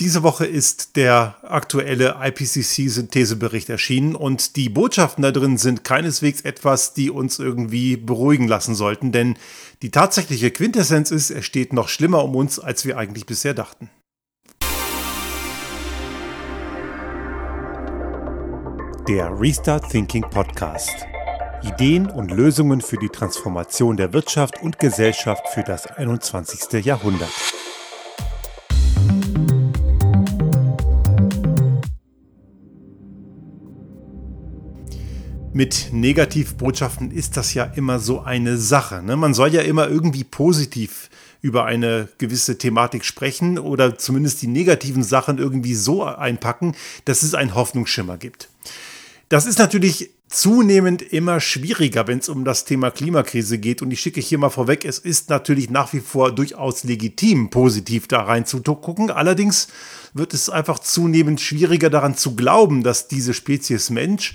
Diese Woche ist der aktuelle IPCC-Synthesebericht erschienen und die Botschaften da drin sind keineswegs etwas, die uns irgendwie beruhigen lassen sollten, denn die tatsächliche Quintessenz ist, es steht noch schlimmer um uns, als wir eigentlich bisher dachten. Der Restart Thinking Podcast. Ideen und Lösungen für die Transformation der Wirtschaft und Gesellschaft für das 21. Jahrhundert. Mit Negativbotschaften ist das ja immer so eine Sache. Ne? Man soll ja immer irgendwie positiv über eine gewisse Thematik sprechen oder zumindest die negativen Sachen irgendwie so einpacken, dass es einen Hoffnungsschimmer gibt. Das ist natürlich zunehmend immer schwieriger, wenn es um das Thema Klimakrise geht. Und ich schicke hier mal vorweg, es ist natürlich nach wie vor durchaus legitim, positiv da rein zu gucken. Allerdings wird es einfach zunehmend schwieriger daran zu glauben, dass diese Spezies Mensch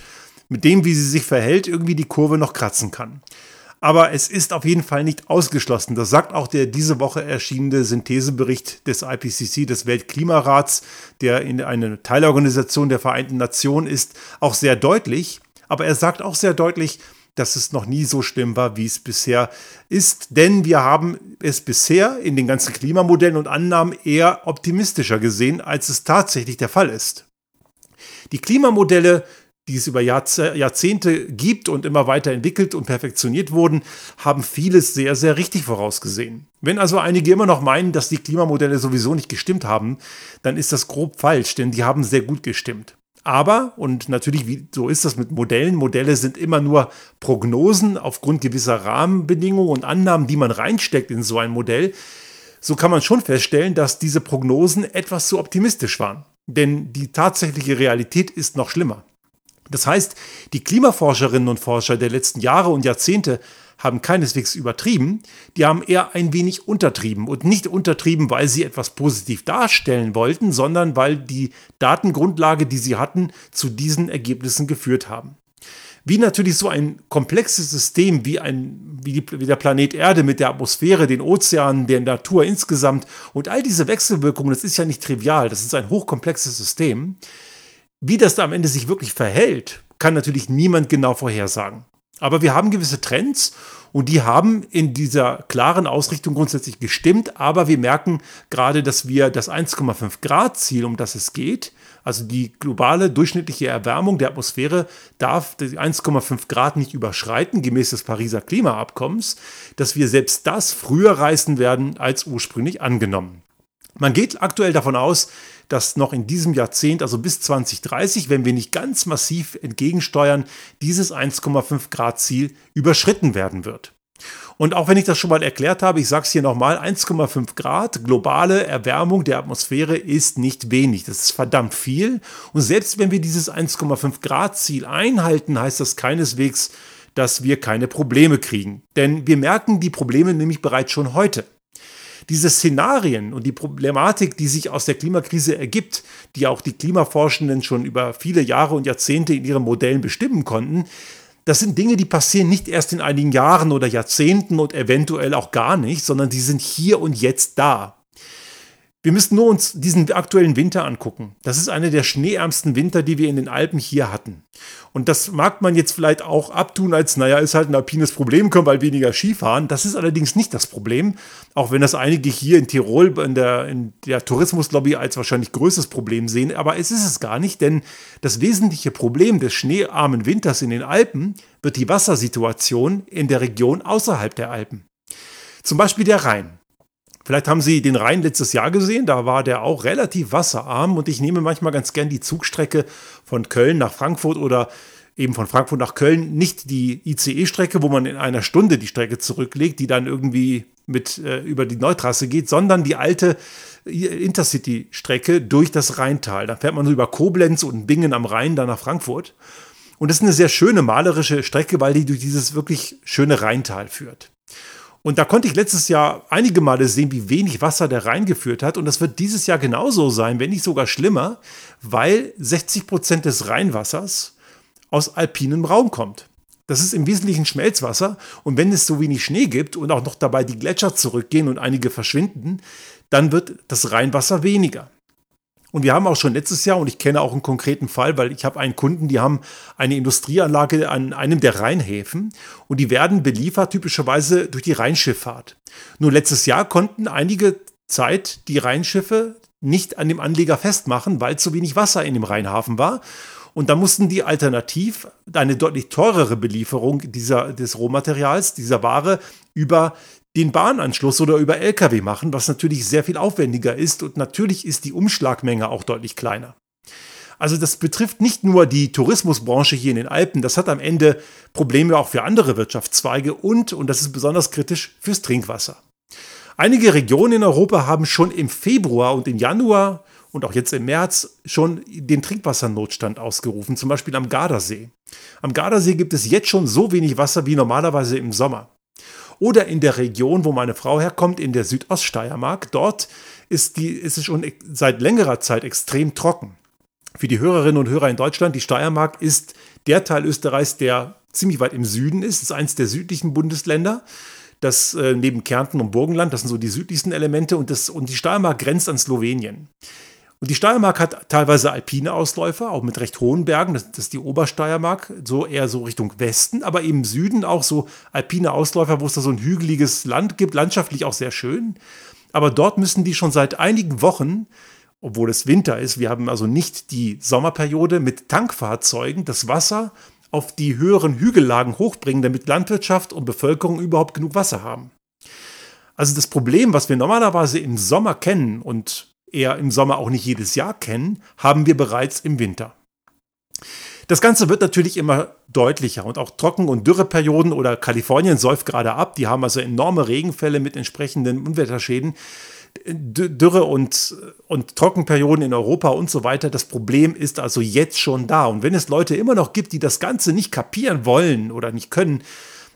mit dem, wie sie sich verhält, irgendwie die Kurve noch kratzen kann. Aber es ist auf jeden Fall nicht ausgeschlossen. Das sagt auch der diese Woche erschienene Synthesebericht des IPCC, des Weltklimarats, der in eine Teilorganisation der Vereinten Nationen ist, auch sehr deutlich. Aber er sagt auch sehr deutlich, dass es noch nie so schlimm war, wie es bisher ist. Denn wir haben es bisher in den ganzen Klimamodellen und Annahmen eher optimistischer gesehen, als es tatsächlich der Fall ist. Die Klimamodelle die es über Jahrzehnte gibt und immer weiter entwickelt und perfektioniert wurden, haben vieles sehr, sehr richtig vorausgesehen. Wenn also einige immer noch meinen, dass die Klimamodelle sowieso nicht gestimmt haben, dann ist das grob falsch, denn die haben sehr gut gestimmt. Aber, und natürlich, wie, so ist das mit Modellen, Modelle sind immer nur Prognosen aufgrund gewisser Rahmenbedingungen und Annahmen, die man reinsteckt in so ein Modell, so kann man schon feststellen, dass diese Prognosen etwas zu optimistisch waren. Denn die tatsächliche Realität ist noch schlimmer. Das heißt, die Klimaforscherinnen und Forscher der letzten Jahre und Jahrzehnte haben keineswegs übertrieben, die haben eher ein wenig untertrieben und nicht untertrieben, weil sie etwas positiv darstellen wollten, sondern weil die Datengrundlage, die sie hatten, zu diesen Ergebnissen geführt haben. Wie natürlich so ein komplexes System wie, ein, wie, die, wie der Planet Erde mit der Atmosphäre, den Ozeanen, der Natur insgesamt und all diese Wechselwirkungen, das ist ja nicht trivial, das ist ein hochkomplexes System, wie das da am Ende sich wirklich verhält, kann natürlich niemand genau vorhersagen. Aber wir haben gewisse Trends und die haben in dieser klaren Ausrichtung grundsätzlich gestimmt. Aber wir merken gerade, dass wir das 1,5 Grad Ziel, um das es geht, also die globale durchschnittliche Erwärmung der Atmosphäre darf die 1,5 Grad nicht überschreiten, gemäß des Pariser Klimaabkommens, dass wir selbst das früher reißen werden als ursprünglich angenommen. Man geht aktuell davon aus, dass noch in diesem Jahrzehnt, also bis 2030, wenn wir nicht ganz massiv entgegensteuern, dieses 1,5 Grad Ziel überschritten werden wird. Und auch wenn ich das schon mal erklärt habe, ich sage es hier nochmal, 1,5 Grad globale Erwärmung der Atmosphäre ist nicht wenig. Das ist verdammt viel. Und selbst wenn wir dieses 1,5 Grad Ziel einhalten, heißt das keineswegs, dass wir keine Probleme kriegen. Denn wir merken die Probleme nämlich bereits schon heute diese Szenarien und die Problematik, die sich aus der Klimakrise ergibt, die auch die Klimaforschenden schon über viele Jahre und Jahrzehnte in ihren Modellen bestimmen konnten, das sind Dinge, die passieren nicht erst in einigen Jahren oder Jahrzehnten und eventuell auch gar nicht, sondern die sind hier und jetzt da. Wir müssen nur uns diesen aktuellen Winter angucken. Das ist einer der schneeärmsten Winter, die wir in den Alpen hier hatten. Und das mag man jetzt vielleicht auch abtun als, naja, ist halt ein alpines Problem, können wir halt weniger Skifahren. Das ist allerdings nicht das Problem, auch wenn das einige hier in Tirol in der, in der Tourismuslobby als wahrscheinlich größtes Problem sehen. Aber es ist es gar nicht, denn das wesentliche Problem des schneearmen Winters in den Alpen wird die Wassersituation in der Region außerhalb der Alpen. Zum Beispiel der Rhein. Vielleicht haben Sie den Rhein letztes Jahr gesehen, da war der auch relativ wasserarm und ich nehme manchmal ganz gern die Zugstrecke von Köln nach Frankfurt oder eben von Frankfurt nach Köln, nicht die ICE-Strecke, wo man in einer Stunde die Strecke zurücklegt, die dann irgendwie mit äh, über die Neutrasse geht, sondern die alte Intercity-Strecke durch das Rheintal. Da fährt man so über Koblenz und Bingen am Rhein dann nach Frankfurt. Und das ist eine sehr schöne malerische Strecke, weil die durch dieses wirklich schöne Rheintal führt. Und da konnte ich letztes Jahr einige Male sehen, wie wenig Wasser der reingeführt hat. Und das wird dieses Jahr genauso sein, wenn nicht sogar schlimmer, weil 60 Prozent des Rheinwassers aus alpinem Raum kommt. Das ist im Wesentlichen Schmelzwasser. Und wenn es so wenig Schnee gibt und auch noch dabei die Gletscher zurückgehen und einige verschwinden, dann wird das Rheinwasser weniger. Und wir haben auch schon letztes Jahr, und ich kenne auch einen konkreten Fall, weil ich habe einen Kunden, die haben eine Industrieanlage an einem der Rheinhäfen und die werden beliefert typischerweise durch die Rheinschifffahrt. Nur letztes Jahr konnten einige Zeit die Rheinschiffe nicht an dem Anleger festmachen, weil zu wenig Wasser in dem Rheinhafen war. Und da mussten die alternativ eine deutlich teurere Belieferung dieser, des Rohmaterials, dieser Ware über den Bahnanschluss oder über Lkw machen, was natürlich sehr viel aufwendiger ist und natürlich ist die Umschlagmenge auch deutlich kleiner. Also das betrifft nicht nur die Tourismusbranche hier in den Alpen, das hat am Ende Probleme auch für andere Wirtschaftszweige und, und das ist besonders kritisch, fürs Trinkwasser. Einige Regionen in Europa haben schon im Februar und im Januar und auch jetzt im März schon den Trinkwassernotstand ausgerufen, zum Beispiel am Gardasee. Am Gardasee gibt es jetzt schon so wenig Wasser wie normalerweise im Sommer. Oder in der Region, wo meine Frau herkommt, in der Südoststeiermark. Dort ist, die, ist es schon seit längerer Zeit extrem trocken. Für die Hörerinnen und Hörer in Deutschland, die Steiermark ist der Teil Österreichs, der ziemlich weit im Süden ist. Es ist eines der südlichen Bundesländer. Das äh, neben Kärnten und Burgenland, das sind so die südlichsten Elemente. Und, das, und die Steiermark grenzt an Slowenien. Und die Steiermark hat teilweise alpine Ausläufer, auch mit recht hohen Bergen. Das, das, ist die Obersteiermark, so eher so Richtung Westen, aber im Süden auch so alpine Ausläufer, wo es da so ein hügeliges Land gibt, landschaftlich auch sehr schön. Aber dort müssen die schon seit einigen Wochen, obwohl es Winter ist, wir haben also nicht die Sommerperiode, mit Tankfahrzeugen das Wasser auf die höheren Hügellagen hochbringen, damit Landwirtschaft und Bevölkerung überhaupt genug Wasser haben. Also das Problem, was wir normalerweise im Sommer kennen und eher im Sommer auch nicht jedes Jahr kennen, haben wir bereits im Winter. Das Ganze wird natürlich immer deutlicher und auch Trocken- und Dürreperioden oder Kalifornien säuft gerade ab. Die haben also enorme Regenfälle mit entsprechenden Unwetterschäden. Dürre und, und Trockenperioden in Europa und so weiter. Das Problem ist also jetzt schon da. Und wenn es Leute immer noch gibt, die das Ganze nicht kapieren wollen oder nicht können,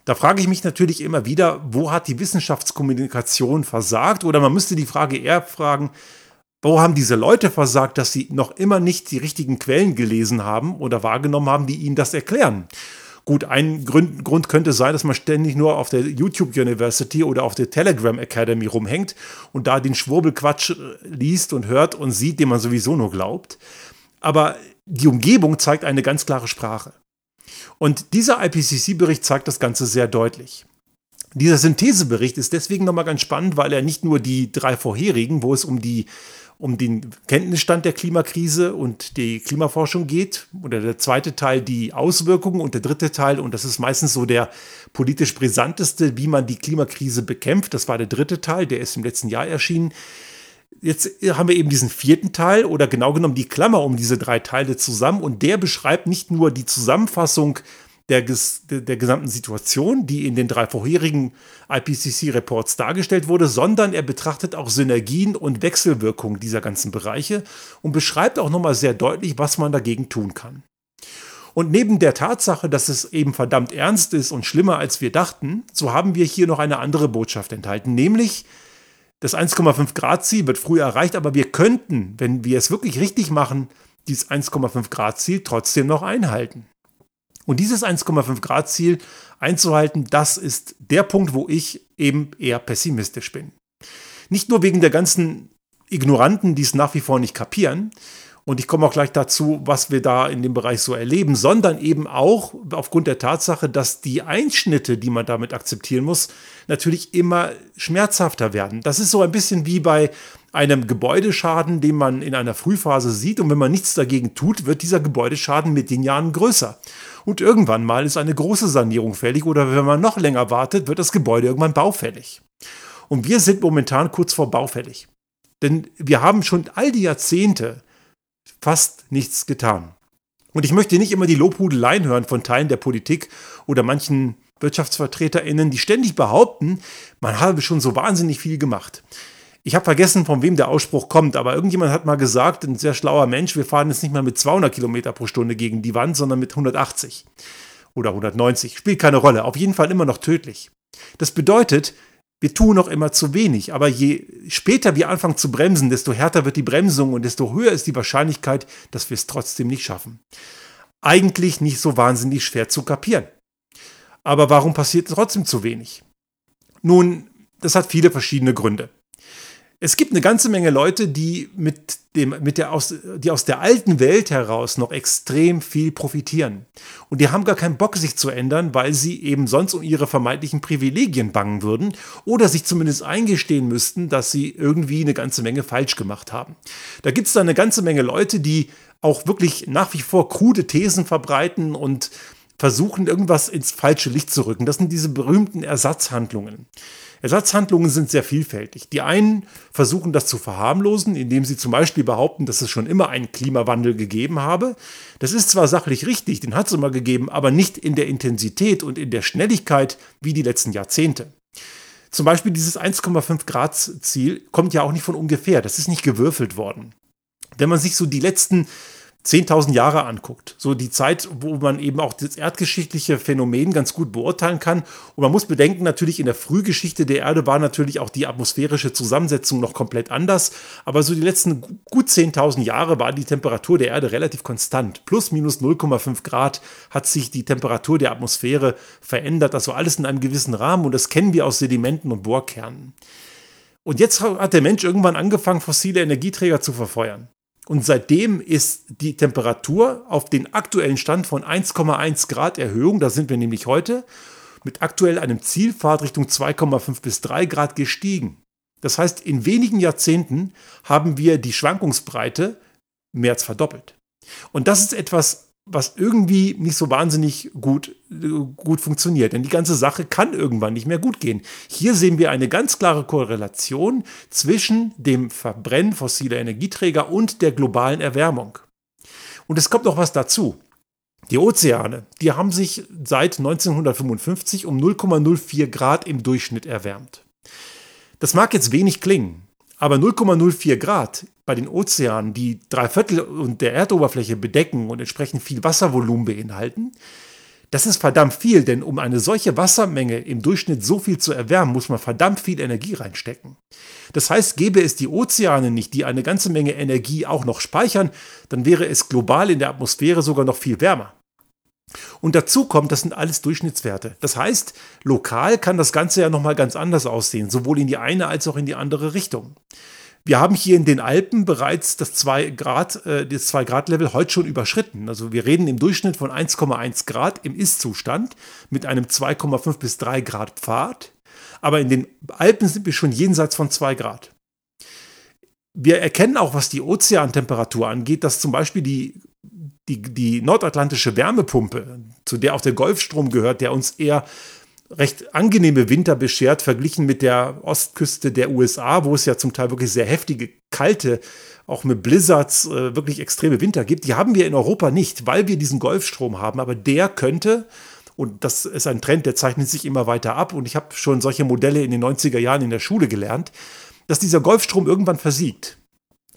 da frage ich mich natürlich immer wieder, wo hat die Wissenschaftskommunikation versagt? Oder man müsste die Frage eher fragen, wo haben diese Leute versagt, dass sie noch immer nicht die richtigen Quellen gelesen haben oder wahrgenommen haben, die ihnen das erklären? Gut, ein Grund, Grund, könnte sein, dass man ständig nur auf der YouTube University oder auf der Telegram Academy rumhängt und da den Schwurbelquatsch äh, liest und hört und sieht, den man sowieso nur glaubt. Aber die Umgebung zeigt eine ganz klare Sprache. Und dieser IPCC-Bericht zeigt das Ganze sehr deutlich. Dieser Synthesebericht ist deswegen nochmal ganz spannend, weil er nicht nur die drei vorherigen, wo es um die um den Kenntnisstand der Klimakrise und die Klimaforschung geht. Oder der zweite Teil die Auswirkungen und der dritte Teil, und das ist meistens so der politisch brisanteste, wie man die Klimakrise bekämpft. Das war der dritte Teil, der ist im letzten Jahr erschienen. Jetzt haben wir eben diesen vierten Teil oder genau genommen die Klammer um diese drei Teile zusammen und der beschreibt nicht nur die Zusammenfassung der, der gesamten Situation, die in den drei vorherigen IPCC-Reports dargestellt wurde, sondern er betrachtet auch Synergien und Wechselwirkungen dieser ganzen Bereiche und beschreibt auch nochmal sehr deutlich, was man dagegen tun kann. Und neben der Tatsache, dass es eben verdammt ernst ist und schlimmer als wir dachten, so haben wir hier noch eine andere Botschaft enthalten, nämlich das 1,5 Grad Ziel wird früh erreicht, aber wir könnten, wenn wir es wirklich richtig machen, dieses 1,5 Grad Ziel trotzdem noch einhalten. Und dieses 1,5 Grad Ziel einzuhalten, das ist der Punkt, wo ich eben eher pessimistisch bin. Nicht nur wegen der ganzen Ignoranten, die es nach wie vor nicht kapieren, und ich komme auch gleich dazu, was wir da in dem Bereich so erleben, sondern eben auch aufgrund der Tatsache, dass die Einschnitte, die man damit akzeptieren muss, natürlich immer schmerzhafter werden. Das ist so ein bisschen wie bei einem Gebäudeschaden, den man in einer Frühphase sieht. Und wenn man nichts dagegen tut, wird dieser Gebäudeschaden mit den Jahren größer. Und irgendwann mal ist eine große Sanierung fällig oder wenn man noch länger wartet, wird das Gebäude irgendwann baufällig. Und wir sind momentan kurz vor baufällig. Denn wir haben schon all die Jahrzehnte fast nichts getan. Und ich möchte nicht immer die Lobhudeleien hören von Teilen der Politik oder manchen WirtschaftsvertreterInnen, die ständig behaupten, man habe schon so wahnsinnig viel gemacht. Ich habe vergessen, von wem der Ausspruch kommt, aber irgendjemand hat mal gesagt, ein sehr schlauer Mensch, wir fahren jetzt nicht mal mit 200 Kilometer pro Stunde gegen die Wand, sondern mit 180 oder 190. Spielt keine Rolle. Auf jeden Fall immer noch tödlich. Das bedeutet, wir tun noch immer zu wenig, aber je später wir anfangen zu bremsen, desto härter wird die Bremsung und desto höher ist die Wahrscheinlichkeit, dass wir es trotzdem nicht schaffen. Eigentlich nicht so wahnsinnig schwer zu kapieren. Aber warum passiert trotzdem zu wenig? Nun, das hat viele verschiedene Gründe. Es gibt eine ganze Menge Leute, die mit dem, mit der aus, die aus der alten Welt heraus noch extrem viel profitieren. Und die haben gar keinen Bock, sich zu ändern, weil sie eben sonst um ihre vermeintlichen Privilegien bangen würden oder sich zumindest eingestehen müssten, dass sie irgendwie eine ganze Menge falsch gemacht haben. Da gibt es dann eine ganze Menge Leute, die auch wirklich nach wie vor krude Thesen verbreiten und versuchen, irgendwas ins falsche Licht zu rücken. Das sind diese berühmten Ersatzhandlungen. Ersatzhandlungen sind sehr vielfältig. Die einen versuchen das zu verharmlosen, indem sie zum Beispiel behaupten, dass es schon immer einen Klimawandel gegeben habe. Das ist zwar sachlich richtig, den hat es immer gegeben, aber nicht in der Intensität und in der Schnelligkeit wie die letzten Jahrzehnte. Zum Beispiel dieses 1,5 Grad Ziel kommt ja auch nicht von ungefähr. Das ist nicht gewürfelt worden. Wenn man sich so die letzten 10.000 Jahre anguckt. So die Zeit, wo man eben auch das erdgeschichtliche Phänomen ganz gut beurteilen kann. Und man muss bedenken, natürlich in der Frühgeschichte der Erde war natürlich auch die atmosphärische Zusammensetzung noch komplett anders. Aber so die letzten gut 10.000 Jahre war die Temperatur der Erde relativ konstant. Plus minus 0,5 Grad hat sich die Temperatur der Atmosphäre verändert. Also alles in einem gewissen Rahmen. Und das kennen wir aus Sedimenten und Bohrkernen. Und jetzt hat der Mensch irgendwann angefangen, fossile Energieträger zu verfeuern. Und seitdem ist die Temperatur auf den aktuellen Stand von 1,1 Grad Erhöhung, da sind wir nämlich heute, mit aktuell einem Zielpfad Richtung 2,5 bis 3 Grad gestiegen. Das heißt, in wenigen Jahrzehnten haben wir die Schwankungsbreite mehr als verdoppelt. Und das ist etwas, was irgendwie nicht so wahnsinnig gut, gut funktioniert. Denn die ganze Sache kann irgendwann nicht mehr gut gehen. Hier sehen wir eine ganz klare Korrelation zwischen dem Verbrennen fossiler Energieträger und der globalen Erwärmung. Und es kommt noch was dazu. Die Ozeane, die haben sich seit 1955 um 0,04 Grad im Durchschnitt erwärmt. Das mag jetzt wenig klingen, aber 0,04 Grad bei den Ozeanen, die drei Viertel der Erdoberfläche bedecken und entsprechend viel Wasservolumen beinhalten, das ist verdammt viel, denn um eine solche Wassermenge im Durchschnitt so viel zu erwärmen, muss man verdammt viel Energie reinstecken. Das heißt, gäbe es die Ozeane nicht, die eine ganze Menge Energie auch noch speichern, dann wäre es global in der Atmosphäre sogar noch viel wärmer. Und dazu kommt, das sind alles Durchschnittswerte. Das heißt, lokal kann das Ganze ja nochmal ganz anders aussehen, sowohl in die eine als auch in die andere Richtung. Wir haben hier in den Alpen bereits das 2 Grad, äh, das 2 Grad Level heute schon überschritten. Also wir reden im Durchschnitt von 1,1 Grad im Ist-Zustand mit einem 2,5 bis 3 Grad Pfad. Aber in den Alpen sind wir schon jenseits von 2 Grad. Wir erkennen auch, was die Ozeantemperatur angeht, dass zum Beispiel die die, die nordatlantische Wärmepumpe, zu der auch der Golfstrom gehört, der uns eher recht angenehme Winter beschert, verglichen mit der Ostküste der USA, wo es ja zum Teil wirklich sehr heftige, kalte, auch mit Blizzards äh, wirklich extreme Winter gibt. Die haben wir in Europa nicht, weil wir diesen Golfstrom haben. Aber der könnte, und das ist ein Trend, der zeichnet sich immer weiter ab, und ich habe schon solche Modelle in den 90er Jahren in der Schule gelernt, dass dieser Golfstrom irgendwann versiegt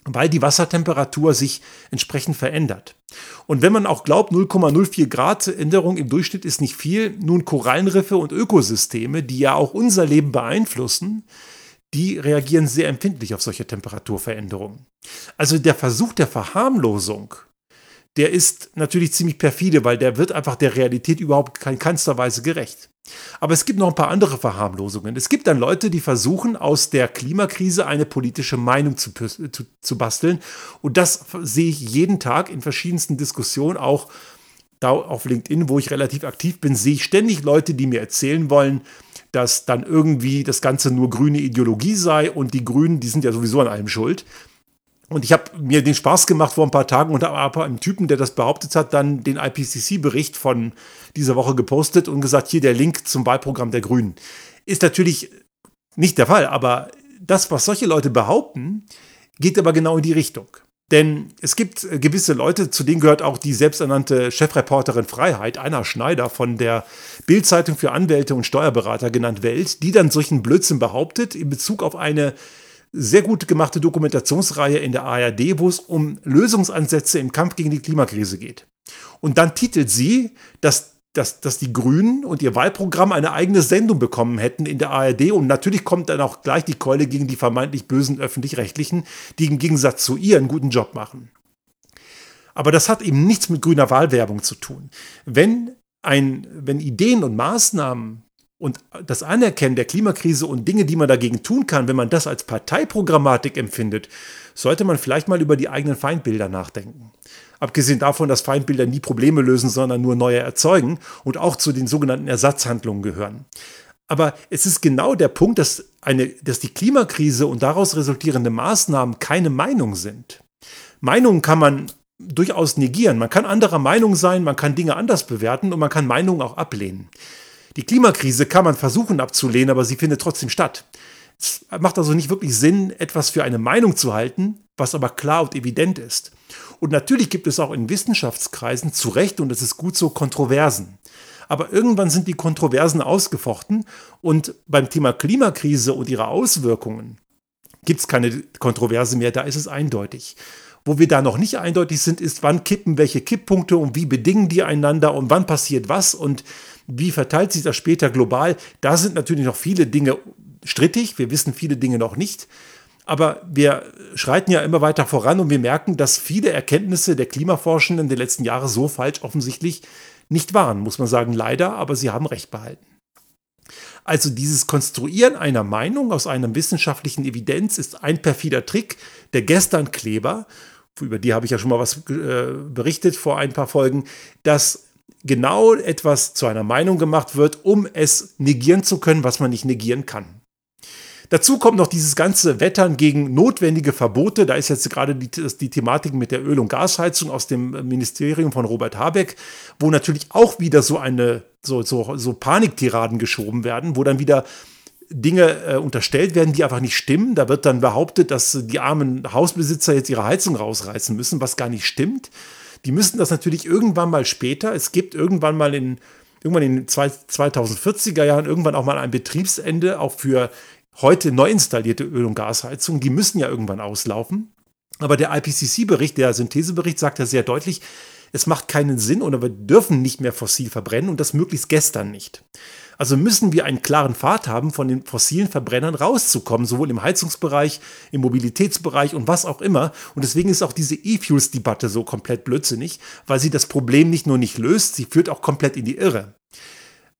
weil die Wassertemperatur sich entsprechend verändert. Und wenn man auch glaubt, 0,04 Grad Änderung im Durchschnitt ist nicht viel, nun Korallenriffe und Ökosysteme, die ja auch unser Leben beeinflussen, die reagieren sehr empfindlich auf solche Temperaturveränderungen. Also der Versuch der Verharmlosung der ist natürlich ziemlich perfide, weil der wird einfach der Realität überhaupt in keinster Weise gerecht. Aber es gibt noch ein paar andere Verharmlosungen. Es gibt dann Leute, die versuchen, aus der Klimakrise eine politische Meinung zu, zu, zu basteln. Und das sehe ich jeden Tag in verschiedensten Diskussionen, auch da auf LinkedIn, wo ich relativ aktiv bin, sehe ich ständig Leute, die mir erzählen wollen, dass dann irgendwie das Ganze nur grüne Ideologie sei und die Grünen, die sind ja sowieso an allem schuld. Und ich habe mir den Spaß gemacht vor ein paar Tagen und habe einem Typen, der das behauptet hat, dann den IPCC-Bericht von dieser Woche gepostet und gesagt, hier der Link zum Wahlprogramm der Grünen. Ist natürlich nicht der Fall, aber das, was solche Leute behaupten, geht aber genau in die Richtung. Denn es gibt gewisse Leute, zu denen gehört auch die selbsternannte Chefreporterin Freiheit, Anna Schneider von der Bildzeitung für Anwälte und Steuerberater genannt Welt, die dann solchen Blödsinn behauptet in Bezug auf eine sehr gut gemachte Dokumentationsreihe in der ARD, wo es um Lösungsansätze im Kampf gegen die Klimakrise geht. Und dann titelt sie, dass, dass, dass die Grünen und ihr Wahlprogramm eine eigene Sendung bekommen hätten in der ARD. Und natürlich kommt dann auch gleich die Keule gegen die vermeintlich bösen öffentlich-rechtlichen, die im Gegensatz zu ihr einen guten Job machen. Aber das hat eben nichts mit grüner Wahlwerbung zu tun. Wenn, ein, wenn Ideen und Maßnahmen und das Anerkennen der Klimakrise und Dinge, die man dagegen tun kann, wenn man das als Parteiprogrammatik empfindet, sollte man vielleicht mal über die eigenen Feindbilder nachdenken. Abgesehen davon, dass Feindbilder nie Probleme lösen, sondern nur neue erzeugen und auch zu den sogenannten Ersatzhandlungen gehören. Aber es ist genau der Punkt, dass, eine, dass die Klimakrise und daraus resultierende Maßnahmen keine Meinung sind. Meinungen kann man durchaus negieren. Man kann anderer Meinung sein, man kann Dinge anders bewerten und man kann Meinungen auch ablehnen. Die Klimakrise kann man versuchen abzulehnen, aber sie findet trotzdem statt. Es macht also nicht wirklich Sinn, etwas für eine Meinung zu halten, was aber klar und evident ist. Und natürlich gibt es auch in Wissenschaftskreisen zu Recht, und das ist gut so, Kontroversen. Aber irgendwann sind die Kontroversen ausgefochten und beim Thema Klimakrise und ihre Auswirkungen gibt es keine Kontroverse mehr, da ist es eindeutig. Wo wir da noch nicht eindeutig sind, ist, wann kippen welche Kipppunkte und wie bedingen die einander und wann passiert was und wie verteilt sich das später global? Da sind natürlich noch viele Dinge strittig. Wir wissen viele Dinge noch nicht. Aber wir schreiten ja immer weiter voran und wir merken, dass viele Erkenntnisse der Klimaforschenden der letzten Jahre so falsch offensichtlich nicht waren, muss man sagen, leider, aber sie haben recht behalten. Also dieses Konstruieren einer Meinung aus einer wissenschaftlichen Evidenz ist ein perfider Trick der Gestern-Kleber, über die habe ich ja schon mal was äh, berichtet vor ein paar Folgen, dass genau etwas zu einer Meinung gemacht wird, um es negieren zu können, was man nicht negieren kann. Dazu kommt noch dieses ganze Wettern gegen notwendige Verbote. Da ist jetzt gerade die, die, Thematik mit der Öl- und Gasheizung aus dem Ministerium von Robert Habeck, wo natürlich auch wieder so eine so, so, so Paniktiraden geschoben werden, wo dann wieder Dinge äh, unterstellt werden, die einfach nicht stimmen. Da wird dann behauptet, dass die armen Hausbesitzer jetzt ihre Heizung rausreißen müssen, was gar nicht stimmt. Die müssen das natürlich irgendwann mal später. Es gibt irgendwann mal in irgendwann in den 2040er Jahren irgendwann auch mal ein Betriebsende auch für heute neu installierte Öl- und Gasheizungen. Die müssen ja irgendwann auslaufen. Aber der IPCC-Bericht, der Synthesebericht, sagt ja sehr deutlich, es macht keinen Sinn oder wir dürfen nicht mehr fossil verbrennen und das möglichst gestern nicht. Also müssen wir einen klaren Pfad haben, von den fossilen Verbrennern rauszukommen, sowohl im Heizungsbereich, im Mobilitätsbereich und was auch immer. Und deswegen ist auch diese E-Fuels-Debatte so komplett blödsinnig, weil sie das Problem nicht nur nicht löst, sie führt auch komplett in die Irre.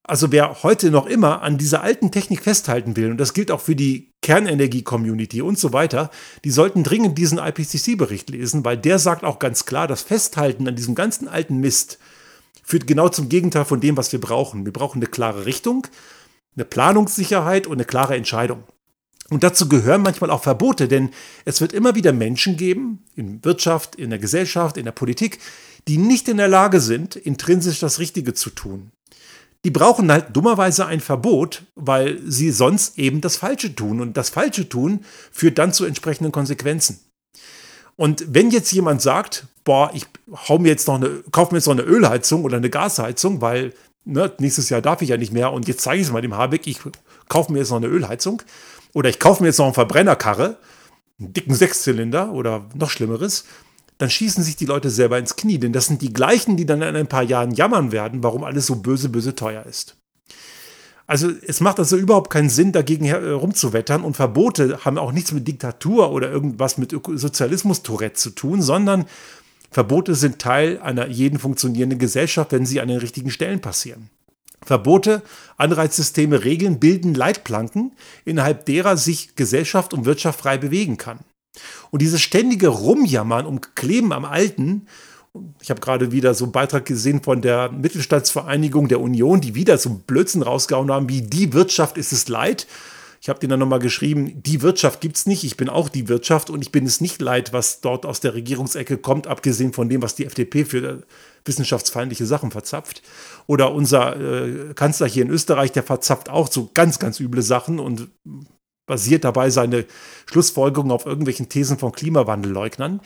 Also wer heute noch immer an dieser alten Technik festhalten will, und das gilt auch für die Kernenergie-Community und so weiter, die sollten dringend diesen IPCC-Bericht lesen, weil der sagt auch ganz klar, das Festhalten an diesem ganzen alten Mist führt genau zum Gegenteil von dem, was wir brauchen. Wir brauchen eine klare Richtung, eine Planungssicherheit und eine klare Entscheidung. Und dazu gehören manchmal auch Verbote, denn es wird immer wieder Menschen geben, in Wirtschaft, in der Gesellschaft, in der Politik, die nicht in der Lage sind, intrinsisch das Richtige zu tun. Die brauchen halt dummerweise ein Verbot, weil sie sonst eben das Falsche tun. Und das Falsche tun führt dann zu entsprechenden Konsequenzen. Und wenn jetzt jemand sagt, boah, ich hau mir jetzt noch eine, kaufe mir jetzt noch eine Ölheizung oder eine Gasheizung, weil ne, nächstes Jahr darf ich ja nicht mehr und jetzt zeige ich es mal dem Habeck, ich kaufe mir jetzt noch eine Ölheizung oder ich kaufe mir jetzt noch einen Verbrennerkarre, einen dicken Sechszylinder oder noch Schlimmeres, dann schießen sich die Leute selber ins Knie, denn das sind die gleichen, die dann in ein paar Jahren jammern werden, warum alles so böse, böse teuer ist. Also es macht also überhaupt keinen Sinn, dagegen herumzuwettern und Verbote haben auch nichts mit Diktatur oder irgendwas mit Sozialismus-Tourette zu tun, sondern Verbote sind Teil einer jeden funktionierenden Gesellschaft, wenn sie an den richtigen Stellen passieren. Verbote, Anreizsysteme, Regeln bilden Leitplanken, innerhalb derer sich Gesellschaft und Wirtschaft frei bewegen kann. Und dieses ständige Rumjammern um Kleben am Alten ich habe gerade wieder so einen Beitrag gesehen von der Mittelstandsvereinigung der Union, die wieder so Blödsinn rausgehauen haben, wie die Wirtschaft ist es leid. Ich habe denen dann nochmal geschrieben, die Wirtschaft gibt es nicht, ich bin auch die Wirtschaft und ich bin es nicht leid, was dort aus der Regierungsecke kommt, abgesehen von dem, was die FDP für wissenschaftsfeindliche Sachen verzapft. Oder unser äh, Kanzler hier in Österreich, der verzapft auch so ganz, ganz üble Sachen und basiert dabei seine Schlussfolgerungen auf irgendwelchen Thesen von Klimawandelleugnern.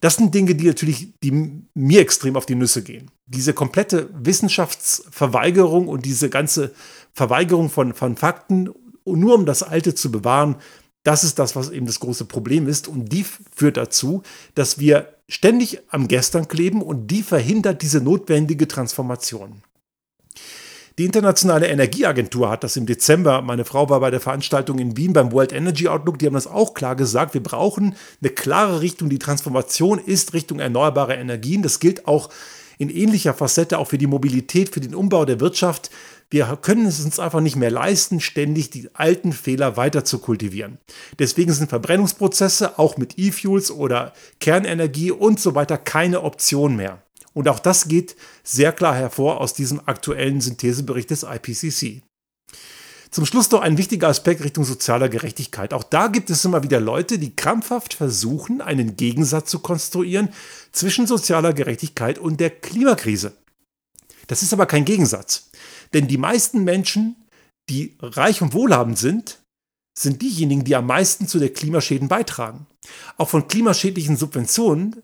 Das sind Dinge, die natürlich die mir extrem auf die Nüsse gehen. Diese komplette Wissenschaftsverweigerung und diese ganze Verweigerung von, von Fakten, nur um das Alte zu bewahren, das ist das, was eben das große Problem ist. Und die führt dazu, dass wir ständig am Gestern kleben und die verhindert diese notwendige Transformation. Die Internationale Energieagentur hat das im Dezember, meine Frau war bei der Veranstaltung in Wien beim World Energy Outlook, die haben das auch klar gesagt, wir brauchen eine klare Richtung, die Transformation ist Richtung erneuerbare Energien. Das gilt auch in ähnlicher Facette auch für die Mobilität, für den Umbau der Wirtschaft. Wir können es uns einfach nicht mehr leisten, ständig die alten Fehler weiter zu kultivieren. Deswegen sind Verbrennungsprozesse auch mit E-Fuels oder Kernenergie und so weiter keine Option mehr. Und auch das geht sehr klar hervor aus diesem aktuellen Synthesebericht des IPCC. Zum Schluss noch ein wichtiger Aspekt Richtung sozialer Gerechtigkeit. Auch da gibt es immer wieder Leute, die krampfhaft versuchen, einen Gegensatz zu konstruieren zwischen sozialer Gerechtigkeit und der Klimakrise. Das ist aber kein Gegensatz. Denn die meisten Menschen, die reich und wohlhabend sind, sind diejenigen, die am meisten zu der Klimaschäden beitragen. Auch von klimaschädlichen Subventionen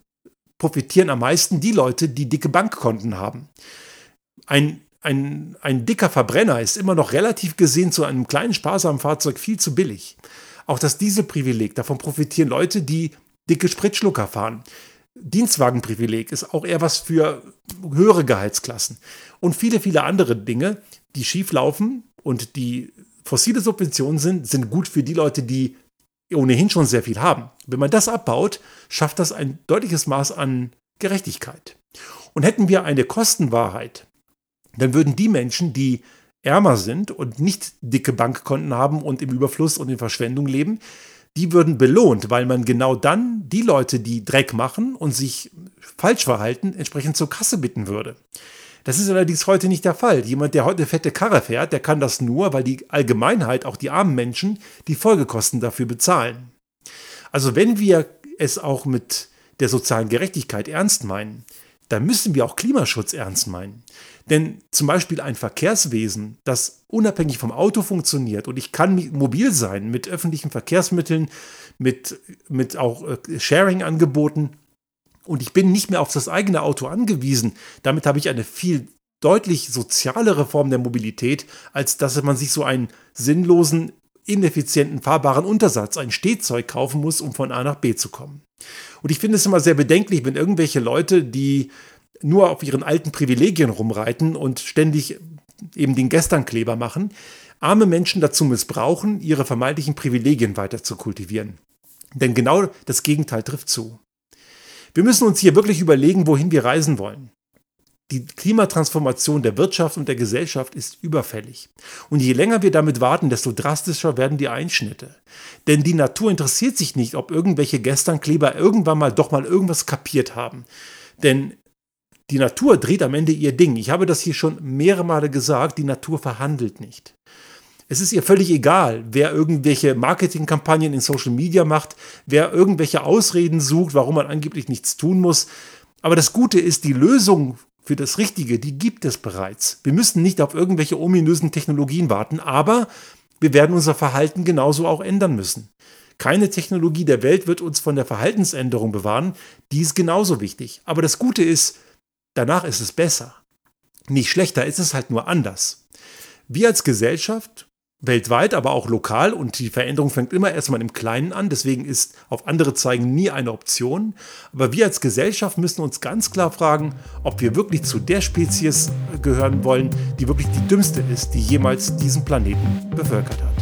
profitieren am meisten die Leute, die dicke Bankkonten haben. Ein, ein, ein dicker Verbrenner ist immer noch relativ gesehen zu einem kleinen sparsamen Fahrzeug viel zu billig. Auch das Dieselprivileg, davon profitieren Leute, die dicke Spritschlucker fahren. Dienstwagenprivileg ist auch eher was für höhere Gehaltsklassen. Und viele, viele andere Dinge, die schief laufen und die fossile Subventionen sind, sind gut für die Leute, die ohnehin schon sehr viel haben. Wenn man das abbaut, schafft das ein deutliches Maß an Gerechtigkeit. Und hätten wir eine Kostenwahrheit, dann würden die Menschen, die ärmer sind und nicht dicke Bankkonten haben und im Überfluss und in Verschwendung leben, die würden belohnt, weil man genau dann die Leute, die Dreck machen und sich falsch verhalten, entsprechend zur Kasse bitten würde. Das ist allerdings heute nicht der Fall. Jemand, der heute eine fette Karre fährt, der kann das nur, weil die Allgemeinheit, auch die armen Menschen, die Folgekosten dafür bezahlen. Also wenn wir es auch mit der sozialen Gerechtigkeit ernst meinen, dann müssen wir auch Klimaschutz ernst meinen. Denn zum Beispiel ein Verkehrswesen, das unabhängig vom Auto funktioniert und ich kann mobil sein mit öffentlichen Verkehrsmitteln, mit, mit auch äh, Sharing-Angeboten und ich bin nicht mehr auf das eigene Auto angewiesen. Damit habe ich eine viel deutlich sozialere Form der Mobilität, als dass man sich so einen sinnlosen, ineffizienten, fahrbaren Untersatz, ein Stehzeug kaufen muss, um von A nach B zu kommen. Und ich finde es immer sehr bedenklich, wenn irgendwelche Leute, die nur auf ihren alten Privilegien rumreiten und ständig eben den Gesternkleber machen, arme Menschen dazu missbrauchen, ihre vermeintlichen Privilegien weiter zu kultivieren. Denn genau das Gegenteil trifft zu. Wir müssen uns hier wirklich überlegen, wohin wir reisen wollen. Die Klimatransformation der Wirtschaft und der Gesellschaft ist überfällig. Und je länger wir damit warten, desto drastischer werden die Einschnitte. Denn die Natur interessiert sich nicht, ob irgendwelche Gesternkleber irgendwann mal doch mal irgendwas kapiert haben. Denn die Natur dreht am Ende ihr Ding. Ich habe das hier schon mehrere Male gesagt, die Natur verhandelt nicht. Es ist ihr völlig egal, wer irgendwelche Marketingkampagnen in Social Media macht, wer irgendwelche Ausreden sucht, warum man angeblich nichts tun muss. Aber das Gute ist, die Lösung für das Richtige, die gibt es bereits. Wir müssen nicht auf irgendwelche ominösen Technologien warten, aber wir werden unser Verhalten genauso auch ändern müssen. Keine Technologie der Welt wird uns von der Verhaltensänderung bewahren, die ist genauso wichtig. Aber das Gute ist, danach ist es besser. Nicht schlechter, ist es halt nur anders. Wir als Gesellschaft weltweit, aber auch lokal und die Veränderung fängt immer erstmal im Kleinen an, deswegen ist auf andere zeigen nie eine Option. Aber wir als Gesellschaft müssen uns ganz klar fragen, ob wir wirklich zu der Spezies gehören wollen, die wirklich die dümmste ist, die jemals diesen Planeten bevölkert hat.